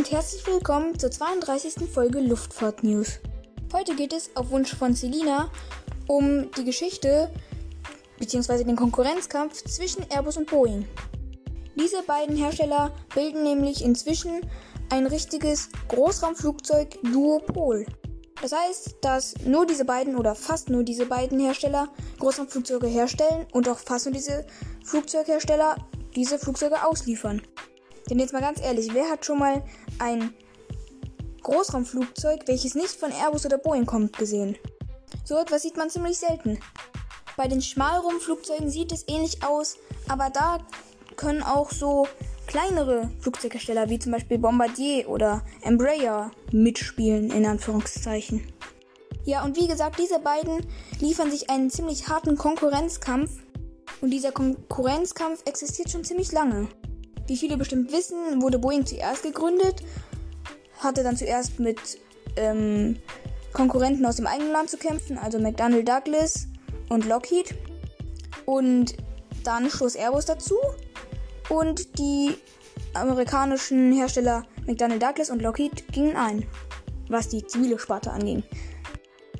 und herzlich willkommen zur 32. Folge Luftfahrt News. Heute geht es auf Wunsch von Selina um die Geschichte bzw. den Konkurrenzkampf zwischen Airbus und Boeing. Diese beiden Hersteller bilden nämlich inzwischen ein richtiges Großraumflugzeug-Duopol. Das heißt, dass nur diese beiden oder fast nur diese beiden Hersteller Großraumflugzeuge herstellen und auch fast nur diese Flugzeughersteller diese Flugzeuge ausliefern. Denn jetzt mal ganz ehrlich, wer hat schon mal ein Großraumflugzeug, welches nicht von Airbus oder Boeing kommt, gesehen? So etwas sieht man ziemlich selten. Bei den Schmalrumpflugzeugen sieht es ähnlich aus, aber da können auch so kleinere Flugzeughersteller wie zum Beispiel Bombardier oder Embraer mitspielen, in Anführungszeichen. Ja, und wie gesagt, diese beiden liefern sich einen ziemlich harten Konkurrenzkampf. Und dieser Konkurrenzkampf existiert schon ziemlich lange. Wie viele bestimmt wissen, wurde Boeing zuerst gegründet, hatte dann zuerst mit ähm, Konkurrenten aus dem eigenen Land zu kämpfen, also McDonnell Douglas und Lockheed. Und dann schloss Airbus dazu und die amerikanischen Hersteller McDonnell Douglas und Lockheed gingen ein, was die zivile Sparte anging.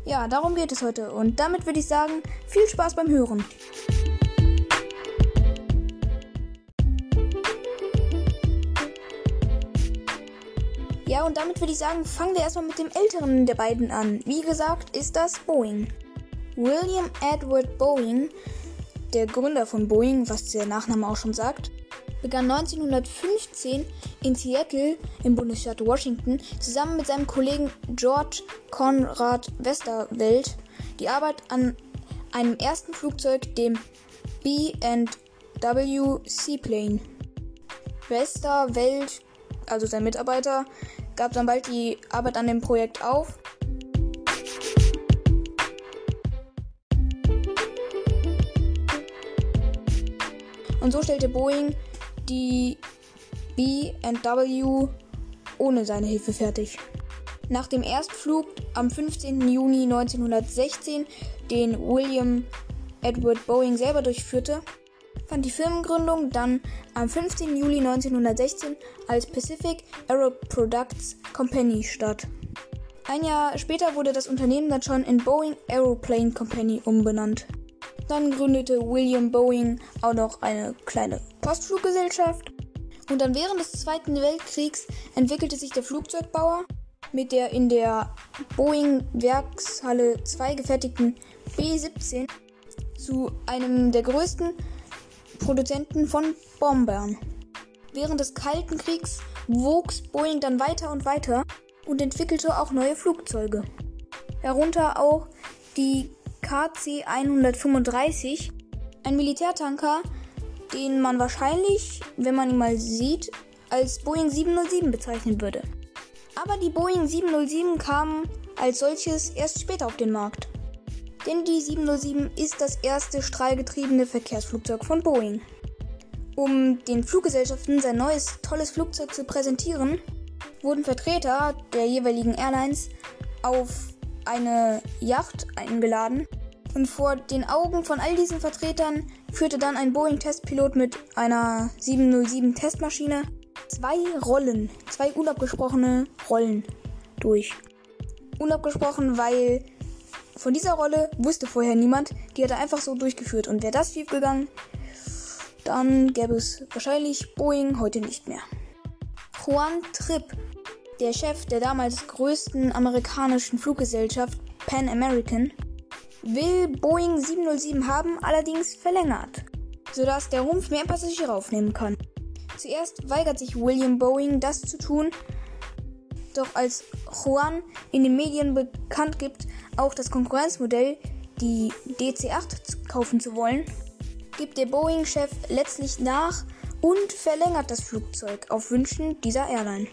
Ja, darum geht es heute und damit würde ich sagen, viel Spaß beim Hören. Und damit würde ich sagen, fangen wir erstmal mit dem älteren der beiden an. Wie gesagt, ist das Boeing. William Edward Boeing, der Gründer von Boeing, was der Nachname auch schon sagt, begann 1915 in Seattle im Bundesstaat Washington zusammen mit seinem Kollegen George Conrad Westerwelt die Arbeit an einem ersten Flugzeug, dem B&W Seaplane. Westerwelt, also sein Mitarbeiter, gab dann bald die Arbeit an dem Projekt auf. Und so stellte Boeing die B&W ohne seine Hilfe fertig. Nach dem Erstflug am 15. Juni 1916, den William Edward Boeing selber durchführte, fand die Firmengründung dann am 15. Juli 1916 als Pacific Aero Products Company statt. Ein Jahr später wurde das Unternehmen dann schon in Boeing Aeroplane Company umbenannt. Dann gründete William Boeing auch noch eine kleine Postfluggesellschaft. Und dann während des Zweiten Weltkriegs entwickelte sich der Flugzeugbauer mit der in der Boeing Werkshalle 2 gefertigten B-17 zu einem der größten Produzenten von Bombern. Während des Kalten Kriegs wuchs Boeing dann weiter und weiter und entwickelte auch neue Flugzeuge. Darunter auch die KC-135, ein Militärtanker, den man wahrscheinlich, wenn man ihn mal sieht, als Boeing 707 bezeichnen würde. Aber die Boeing 707 kam als solches erst später auf den Markt. Denn die 707 ist das erste strahlgetriebene Verkehrsflugzeug von Boeing. Um den Fluggesellschaften sein neues tolles Flugzeug zu präsentieren, wurden Vertreter der jeweiligen Airlines auf eine Yacht eingeladen und vor den Augen von all diesen Vertretern führte dann ein Boeing-Testpilot mit einer 707 Testmaschine zwei Rollen, zwei unabgesprochene Rollen durch. Unabgesprochen, weil von dieser Rolle wusste vorher niemand, die hat er einfach so durchgeführt. Und wäre das schiefgegangen, dann gäbe es wahrscheinlich Boeing heute nicht mehr. Juan Tripp, der Chef der damals größten amerikanischen Fluggesellschaft Pan American, will Boeing 707 haben, allerdings verlängert, sodass der Rumpf mehr Passagiere aufnehmen kann. Zuerst weigert sich William Boeing, das zu tun, doch als Juan in den Medien bekannt gibt, auch das Konkurrenzmodell, die DC-8 kaufen zu wollen, gibt der Boeing-Chef letztlich nach und verlängert das Flugzeug auf Wünschen dieser Airline.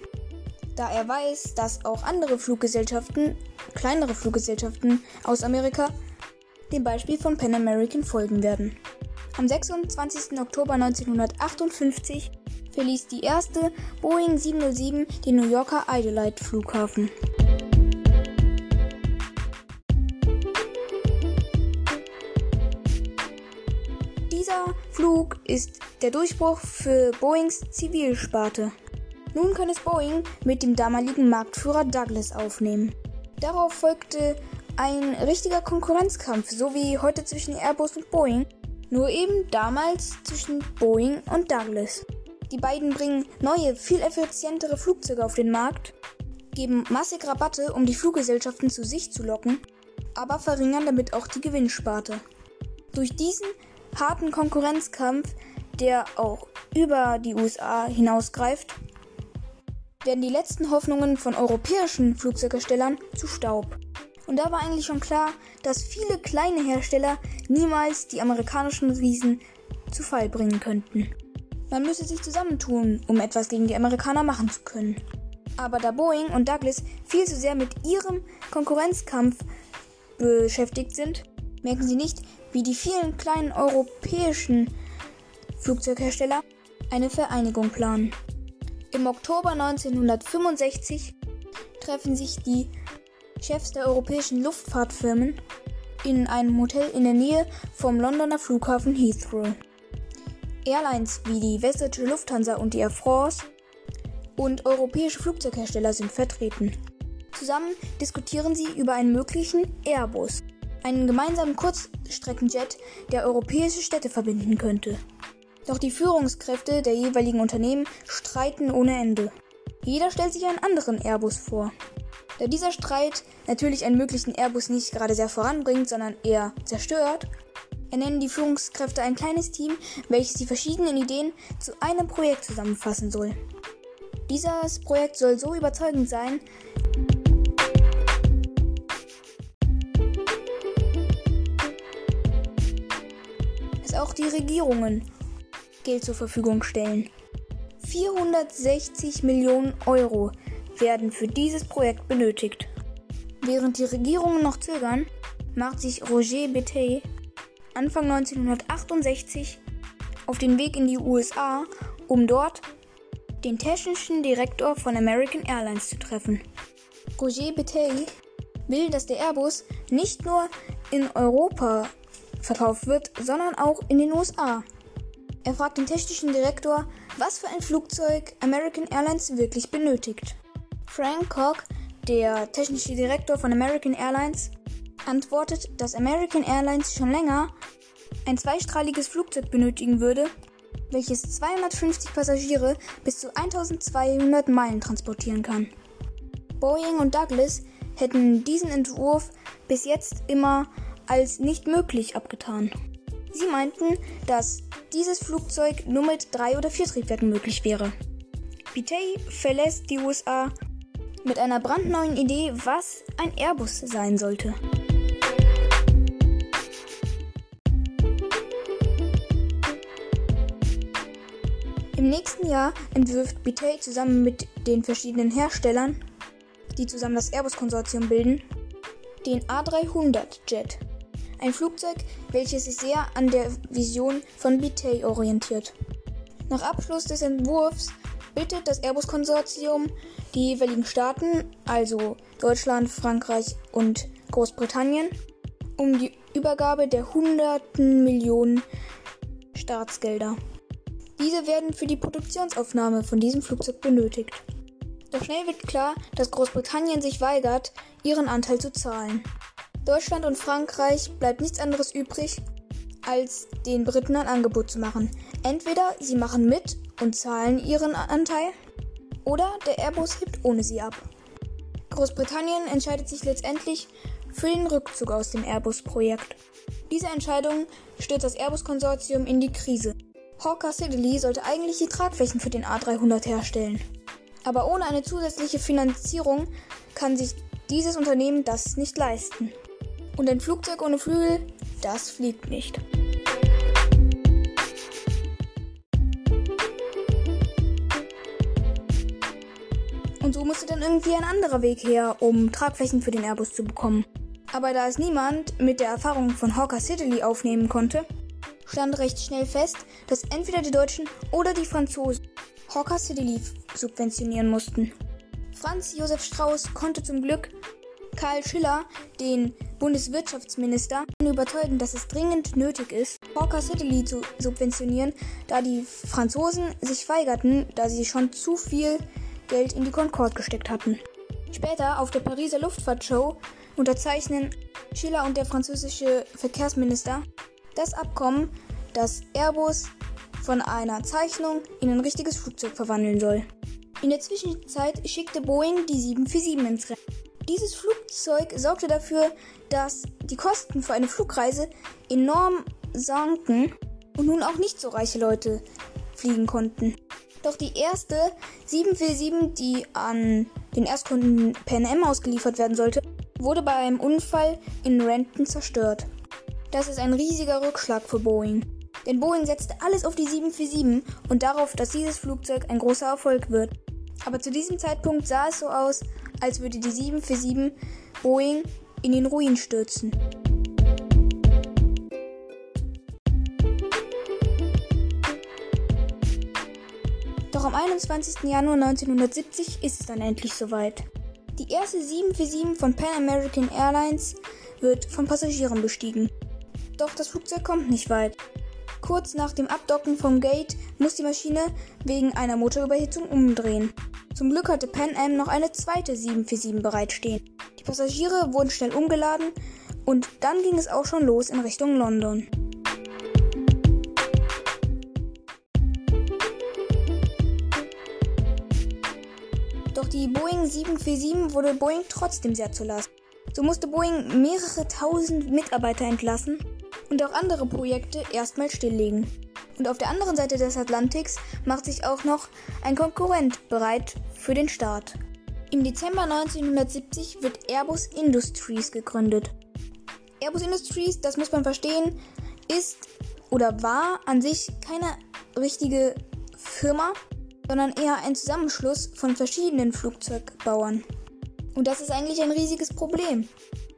Da er weiß, dass auch andere Fluggesellschaften, kleinere Fluggesellschaften aus Amerika, dem Beispiel von Pan American folgen werden. Am 26. Oktober 1958 verließ die erste Boeing 707 den New Yorker Idolite Flughafen. Dieser Flug ist der Durchbruch für Boeings Zivilsparte. Nun kann es Boeing mit dem damaligen Marktführer Douglas aufnehmen. Darauf folgte ein richtiger Konkurrenzkampf, so wie heute zwischen Airbus und Boeing, nur eben damals zwischen Boeing und Douglas. Die beiden bringen neue, viel effizientere Flugzeuge auf den Markt, geben massig Rabatte, um die Fluggesellschaften zu sich zu locken, aber verringern damit auch die Gewinnsparte. Durch diesen harten Konkurrenzkampf, der auch über die USA hinausgreift, werden die letzten Hoffnungen von europäischen Flugzeugherstellern zu Staub. Und da war eigentlich schon klar, dass viele kleine Hersteller niemals die amerikanischen Riesen zu Fall bringen könnten. Man müsse sich zusammentun, um etwas gegen die Amerikaner machen zu können. Aber da Boeing und Douglas viel zu sehr mit ihrem Konkurrenzkampf beschäftigt sind, merken sie nicht, wie die vielen kleinen europäischen Flugzeughersteller eine Vereinigung planen. Im Oktober 1965 treffen sich die Chefs der europäischen Luftfahrtfirmen in einem Hotel in der Nähe vom Londoner Flughafen Heathrow. Airlines wie die Westdeutsche Lufthansa und die Air France und europäische Flugzeughersteller sind vertreten. Zusammen diskutieren sie über einen möglichen Airbus, einen gemeinsamen Kurzstreckenjet, der europäische Städte verbinden könnte. Doch die Führungskräfte der jeweiligen Unternehmen streiten ohne Ende. Jeder stellt sich einen anderen Airbus vor. Da dieser Streit natürlich einen möglichen Airbus nicht gerade sehr voranbringt, sondern eher zerstört, ernennen die Führungskräfte ein kleines Team, welches die verschiedenen Ideen zu einem Projekt zusammenfassen soll. Dieses Projekt soll so überzeugend sein, dass auch die Regierungen Geld zur Verfügung stellen. 460 Millionen Euro werden für dieses Projekt benötigt. Während die Regierungen noch zögern, macht sich Roger Betey Anfang 1968 auf den Weg in die USA, um dort den technischen Direktor von American Airlines zu treffen. Roger Betey will, dass der Airbus nicht nur in Europa verkauft wird, sondern auch in den USA. Er fragt den technischen Direktor, was für ein Flugzeug American Airlines wirklich benötigt. Frank Koch, der technische Direktor von American Airlines, antwortet, dass American Airlines schon länger ein zweistrahliges Flugzeug benötigen würde, welches 250 Passagiere bis zu 1200 Meilen transportieren kann. Boeing und Douglas hätten diesen Entwurf bis jetzt immer als nicht möglich abgetan. Sie meinten, dass dieses Flugzeug nur mit drei oder vier Triebwerken möglich wäre. Bitey verlässt die USA mit einer brandneuen Idee, was ein Airbus sein sollte. Im nächsten Jahr entwirft Bitey zusammen mit den verschiedenen Herstellern, die zusammen das Airbus-Konsortium bilden, den A300 Jet. Ein Flugzeug, welches sich sehr an der Vision von Bitey orientiert. Nach Abschluss des Entwurfs bittet das Airbus-Konsortium die jeweiligen Staaten, also Deutschland, Frankreich und Großbritannien, um die Übergabe der hunderten Millionen Staatsgelder. Diese werden für die Produktionsaufnahme von diesem Flugzeug benötigt. Doch schnell wird klar, dass Großbritannien sich weigert, ihren Anteil zu zahlen. Deutschland und Frankreich bleibt nichts anderes übrig, als den Briten ein Angebot zu machen. Entweder sie machen mit und zahlen ihren Anteil, oder der Airbus hebt ohne sie ab. Großbritannien entscheidet sich letztendlich für den Rückzug aus dem Airbus-Projekt. Diese Entscheidung stürzt das Airbus-Konsortium in die Krise. Hawker Siddeley sollte eigentlich die Tragflächen für den A300 herstellen. Aber ohne eine zusätzliche Finanzierung kann sich dieses Unternehmen das nicht leisten. Und ein Flugzeug ohne Flügel, das fliegt nicht. Und so musste dann irgendwie ein anderer Weg her, um Tragflächen für den Airbus zu bekommen. Aber da es niemand mit der Erfahrung von Hawker Siddeley aufnehmen konnte, stand recht schnell fest, dass entweder die Deutschen oder die Franzosen Hawker Siddeley subventionieren mussten. Franz Josef Strauß konnte zum Glück Karl Schiller, den Bundeswirtschaftsminister, überzeugen, dass es dringend nötig ist, Hawker Siddeley zu subventionieren, da die Franzosen sich weigerten, da sie schon zu viel Geld in die Concorde gesteckt hatten. Später auf der Pariser Luftfahrtshow unterzeichnen Schiller und der französische Verkehrsminister das Abkommen, das Airbus von einer Zeichnung in ein richtiges Flugzeug verwandeln soll. In der Zwischenzeit schickte Boeing die 747 ins Rennen. Dieses Flugzeug sorgte dafür, dass die Kosten für eine Flugreise enorm sanken und nun auch nicht so reiche Leute fliegen konnten. Doch die erste 747, die an den Erstkunden Pan Am ausgeliefert werden sollte, wurde bei einem Unfall in Renton zerstört. Das ist ein riesiger Rückschlag für Boeing. Denn Boeing setzte alles auf die 747 und darauf, dass dieses Flugzeug ein großer Erfolg wird. Aber zu diesem Zeitpunkt sah es so aus, als würde die 747 Boeing in den Ruin stürzen. Doch am 21. Januar 1970 ist es dann endlich soweit. Die erste 747 von Pan American Airlines wird von Passagieren bestiegen. Doch das Flugzeug kommt nicht weit. Kurz nach dem Abdocken vom Gate muss die Maschine wegen einer Motorüberhitzung umdrehen. Zum Glück hatte Pan Am noch eine zweite 747 bereitstehen. Die Passagiere wurden schnell umgeladen und dann ging es auch schon los in Richtung London. Doch die Boeing 747 wurde Boeing trotzdem sehr zu Last. So musste Boeing mehrere tausend Mitarbeiter entlassen und auch andere Projekte erstmal stilllegen. Und auf der anderen Seite des Atlantiks macht sich auch noch ein Konkurrent bereit für den Start. Im Dezember 1970 wird Airbus Industries gegründet. Airbus Industries, das muss man verstehen, ist oder war an sich keine richtige Firma, sondern eher ein Zusammenschluss von verschiedenen Flugzeugbauern. Und das ist eigentlich ein riesiges Problem.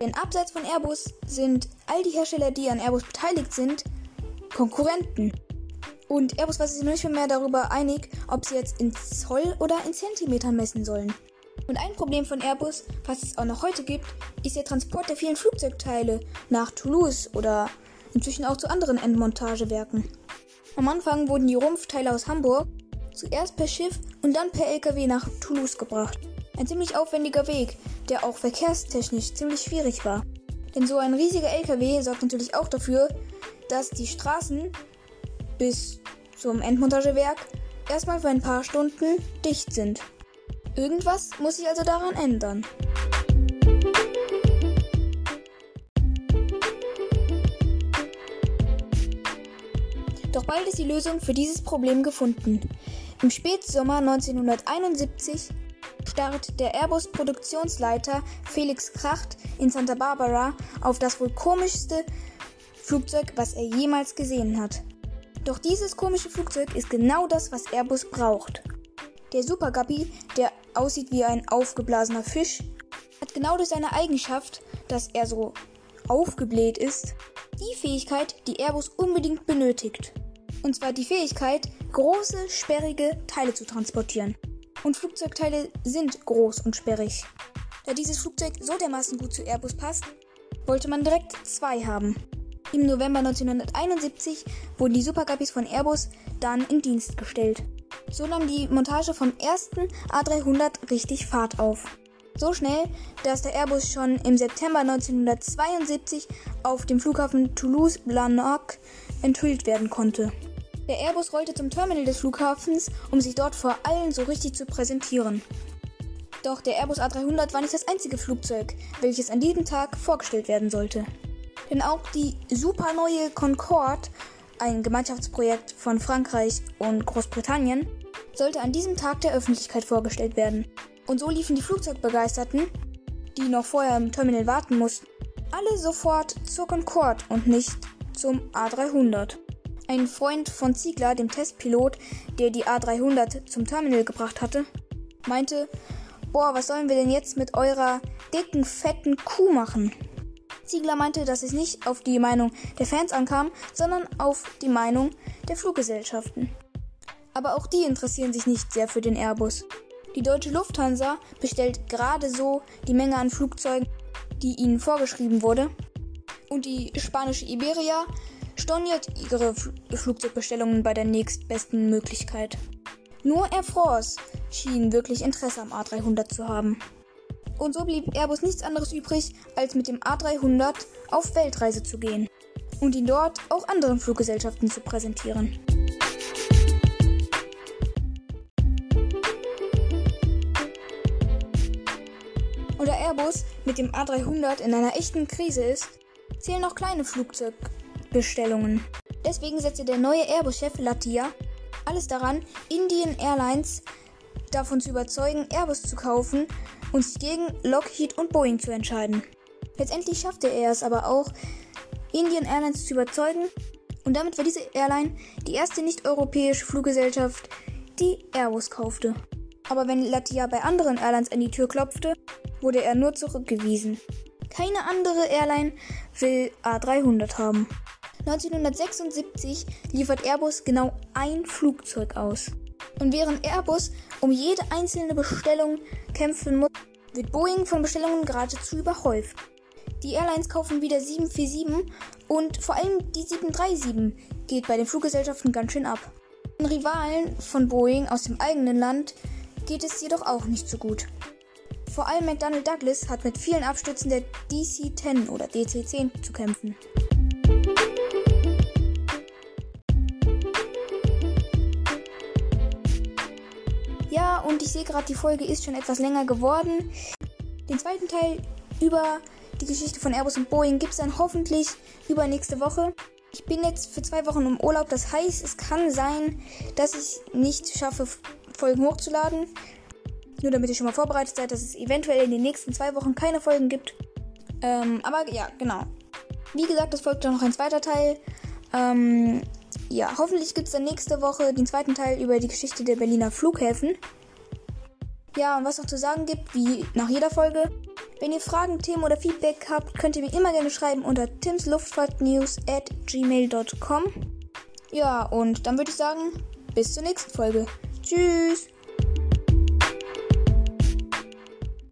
Denn abseits von Airbus sind all die Hersteller, die an Airbus beteiligt sind, Konkurrenten. Und Airbus war sich nicht mehr darüber einig, ob sie jetzt in Zoll oder in Zentimeter messen sollen. Und ein Problem von Airbus, was es auch noch heute gibt, ist der Transport der vielen Flugzeugteile nach Toulouse oder inzwischen auch zu anderen Endmontagewerken. Am Anfang wurden die Rumpfteile aus Hamburg zuerst per Schiff und dann per LKW nach Toulouse gebracht. Ein ziemlich aufwendiger Weg, der auch verkehrstechnisch ziemlich schwierig war. Denn so ein riesiger LKW sorgt natürlich auch dafür, dass die Straßen bis zum Endmontagewerk erstmal für ein paar Stunden dicht sind. Irgendwas muss sich also daran ändern. Doch bald ist die Lösung für dieses Problem gefunden. Im Spätsommer 1971 starrt der Airbus-Produktionsleiter Felix Kracht in Santa Barbara auf das wohl komischste Flugzeug, was er jemals gesehen hat. Doch dieses komische Flugzeug ist genau das, was Airbus braucht. Der Super Guppy, der aussieht wie ein aufgeblasener Fisch, hat genau durch seine Eigenschaft, dass er so aufgebläht ist, die Fähigkeit, die Airbus unbedingt benötigt. Und zwar die Fähigkeit, große, sperrige Teile zu transportieren. Und Flugzeugteile sind groß und sperrig. Da dieses Flugzeug so dermaßen gut zu Airbus passt, wollte man direkt zwei haben. Im November 1971 wurden die Superguppies von Airbus dann in Dienst gestellt. So nahm die Montage vom ersten A300 richtig Fahrt auf. So schnell, dass der Airbus schon im September 1972 auf dem Flughafen Toulouse-Blagnac enthüllt werden konnte. Der Airbus rollte zum Terminal des Flughafens, um sich dort vor allen so richtig zu präsentieren. Doch der Airbus A300 war nicht das einzige Flugzeug, welches an diesem Tag vorgestellt werden sollte. Denn auch die super neue Concorde, ein Gemeinschaftsprojekt von Frankreich und Großbritannien, sollte an diesem Tag der Öffentlichkeit vorgestellt werden. Und so liefen die Flugzeugbegeisterten, die noch vorher im Terminal warten mussten, alle sofort zur Concorde und nicht zum A300. Ein Freund von Ziegler, dem Testpilot, der die A300 zum Terminal gebracht hatte, meinte, boah, was sollen wir denn jetzt mit eurer dicken, fetten Kuh machen? Ziegler meinte, dass es nicht auf die Meinung der Fans ankam, sondern auf die Meinung der Fluggesellschaften. Aber auch die interessieren sich nicht sehr für den Airbus. Die deutsche Lufthansa bestellt gerade so die Menge an Flugzeugen, die ihnen vorgeschrieben wurde. Und die spanische Iberia storniert ihre Flugzeugbestellungen bei der nächstbesten Möglichkeit. Nur Air France schien wirklich Interesse am A300 zu haben. Und so blieb Airbus nichts anderes übrig, als mit dem A300 auf Weltreise zu gehen und ihn dort auch anderen Fluggesellschaften zu präsentieren. Und da Airbus mit dem A300 in einer echten Krise ist, zählen auch kleine Flugzeugbestellungen. Deswegen setzte der neue Airbus-Chef Latia alles daran, Indian Airlines davon zu überzeugen, Airbus zu kaufen und sich gegen Lockheed und Boeing zu entscheiden. Letztendlich schaffte er es aber auch, Indian Airlines zu überzeugen und damit war diese Airline die erste nicht-europäische Fluggesellschaft, die Airbus kaufte. Aber wenn Latia bei anderen Airlines an die Tür klopfte, wurde er nur zurückgewiesen. Keine andere Airline will A300 haben. 1976 liefert Airbus genau ein Flugzeug aus. Und während Airbus um jede einzelne Bestellung kämpfen muss, wird Boeing von Bestellungen geradezu überhäuft. Die Airlines kaufen wieder 747 und vor allem die 737 geht bei den Fluggesellschaften ganz schön ab. Den Rivalen von Boeing aus dem eigenen Land geht es jedoch auch nicht so gut. Vor allem McDonnell Douglas hat mit vielen Abstürzen der DC-10 oder DC-10 zu kämpfen. Und ich sehe gerade, die Folge ist schon etwas länger geworden. Den zweiten Teil über die Geschichte von Airbus und Boeing gibt es dann hoffentlich übernächste Woche. Ich bin jetzt für zwei Wochen im Urlaub, das heißt, es kann sein, dass ich nicht schaffe, Folgen hochzuladen. Nur damit ihr schon mal vorbereitet seid, dass es eventuell in den nächsten zwei Wochen keine Folgen gibt. Ähm, aber ja, genau. Wie gesagt, es folgt dann noch ein zweiter Teil. Ähm, ja, hoffentlich gibt es dann nächste Woche den zweiten Teil über die Geschichte der Berliner Flughäfen. Ja, und was noch zu sagen gibt, wie nach jeder Folge. Wenn ihr Fragen, Themen oder Feedback habt, könnt ihr mir immer gerne schreiben unter timsluftfahrtnews at gmail.com. Ja, und dann würde ich sagen, bis zur nächsten Folge. Tschüss!